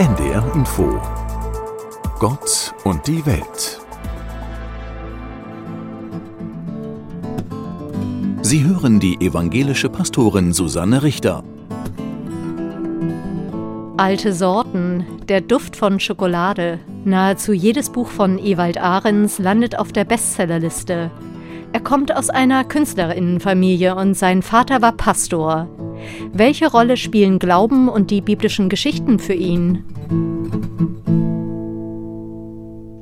NDR Info Gott und die Welt Sie hören die evangelische Pastorin Susanne Richter. Alte Sorten, der Duft von Schokolade. Nahezu jedes Buch von Ewald Ahrens landet auf der Bestsellerliste. Er kommt aus einer Künstlerinnenfamilie und sein Vater war Pastor. Welche Rolle spielen Glauben und die biblischen Geschichten für ihn?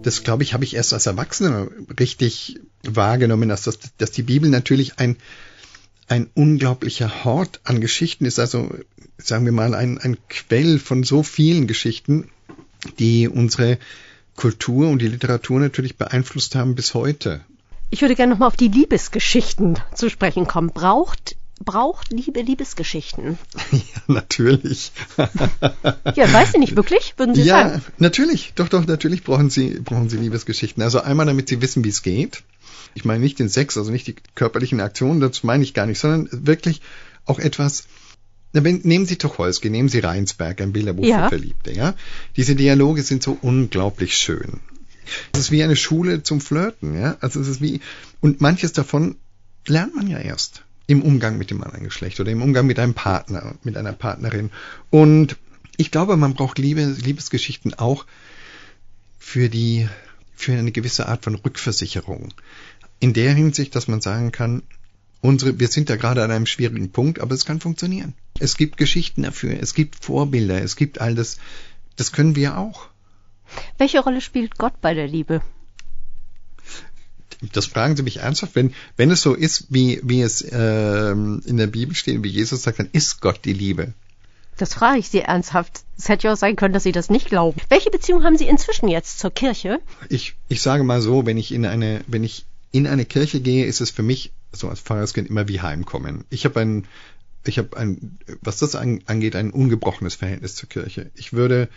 Das, glaube ich, habe ich erst als Erwachsener richtig wahrgenommen, dass, das, dass die Bibel natürlich ein, ein unglaublicher Hort an Geschichten ist. Also, sagen wir mal, ein, ein Quell von so vielen Geschichten, die unsere Kultur und die Literatur natürlich beeinflusst haben bis heute. Ich würde gerne nochmal auf die Liebesgeschichten zu sprechen kommen. Braucht braucht Liebe Liebesgeschichten? Ja, natürlich. ja, weiß ich nicht wirklich, würden Sie ja, sagen? Ja, natürlich. Doch, doch, natürlich brauchen Sie, brauchen Sie Liebesgeschichten. Also einmal, damit Sie wissen, wie es geht. Ich meine nicht den Sex, also nicht die körperlichen Aktionen, das meine ich gar nicht, sondern wirklich auch etwas, nehmen Sie Tucholsky, nehmen Sie Reinsberg, ein Bilderbuch ja. für Verliebte, ja. Diese Dialoge sind so unglaublich schön. Es ist wie eine Schule zum Flirten, ja. Also es ist wie, und manches davon lernt man ja erst im Umgang mit dem anderen Geschlecht oder im Umgang mit einem Partner, mit einer Partnerin. Und ich glaube, man braucht Liebe, Liebesgeschichten auch für die, für eine gewisse Art von Rückversicherung. In der Hinsicht, dass man sagen kann, unsere, wir sind da gerade an einem schwierigen Punkt, aber es kann funktionieren. Es gibt Geschichten dafür, es gibt Vorbilder, es gibt all das, das können wir auch. Welche Rolle spielt Gott bei der Liebe? Das fragen Sie mich ernsthaft. Wenn, wenn es so ist, wie, wie es ähm, in der Bibel steht, wie Jesus sagt, dann ist Gott die Liebe. Das frage ich Sie ernsthaft. Es hätte ja auch sein können, dass Sie das nicht glauben. Welche Beziehung haben Sie inzwischen jetzt zur Kirche? Ich, ich sage mal so, wenn ich in eine, wenn ich in eine Kirche gehe, ist es für mich so als Pfarrerskind immer wie Heimkommen. Ich habe ein, ich habe ein, was das angeht, ein ungebrochenes Verhältnis zur Kirche. Ich würde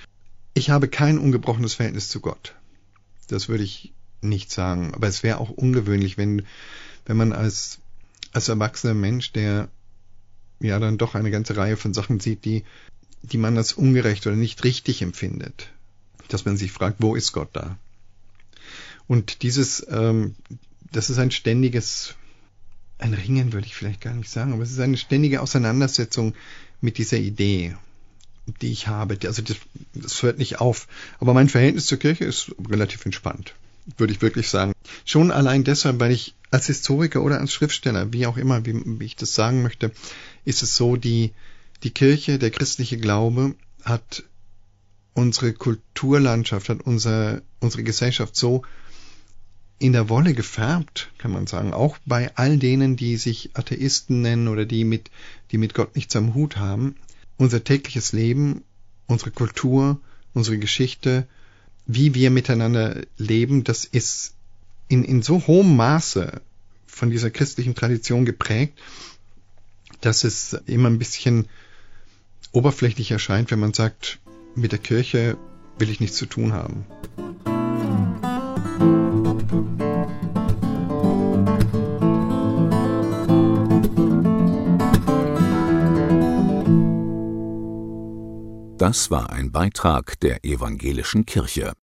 ich habe kein ungebrochenes Verhältnis zu Gott. Das würde ich nicht sagen. Aber es wäre auch ungewöhnlich, wenn, wenn man als, als erwachsener Mensch, der ja dann doch eine ganze Reihe von Sachen sieht, die, die man als ungerecht oder nicht richtig empfindet, dass man sich fragt, wo ist Gott da? Und dieses, ähm, das ist ein ständiges, ein Ringen würde ich vielleicht gar nicht sagen, aber es ist eine ständige Auseinandersetzung mit dieser Idee die ich habe. Also das, das hört nicht auf. Aber mein Verhältnis zur Kirche ist relativ entspannt, würde ich wirklich sagen. Schon allein deshalb, weil ich als Historiker oder als Schriftsteller, wie auch immer, wie, wie ich das sagen möchte, ist es so, die, die Kirche, der christliche Glaube hat unsere Kulturlandschaft, hat unser, unsere Gesellschaft so in der Wolle gefärbt, kann man sagen, auch bei all denen, die sich Atheisten nennen oder die mit, die mit Gott nichts am Hut haben, unser tägliches Leben, unsere Kultur, unsere Geschichte, wie wir miteinander leben, das ist in, in so hohem Maße von dieser christlichen Tradition geprägt, dass es immer ein bisschen oberflächlich erscheint, wenn man sagt, mit der Kirche will ich nichts zu tun haben. Das war ein Beitrag der evangelischen Kirche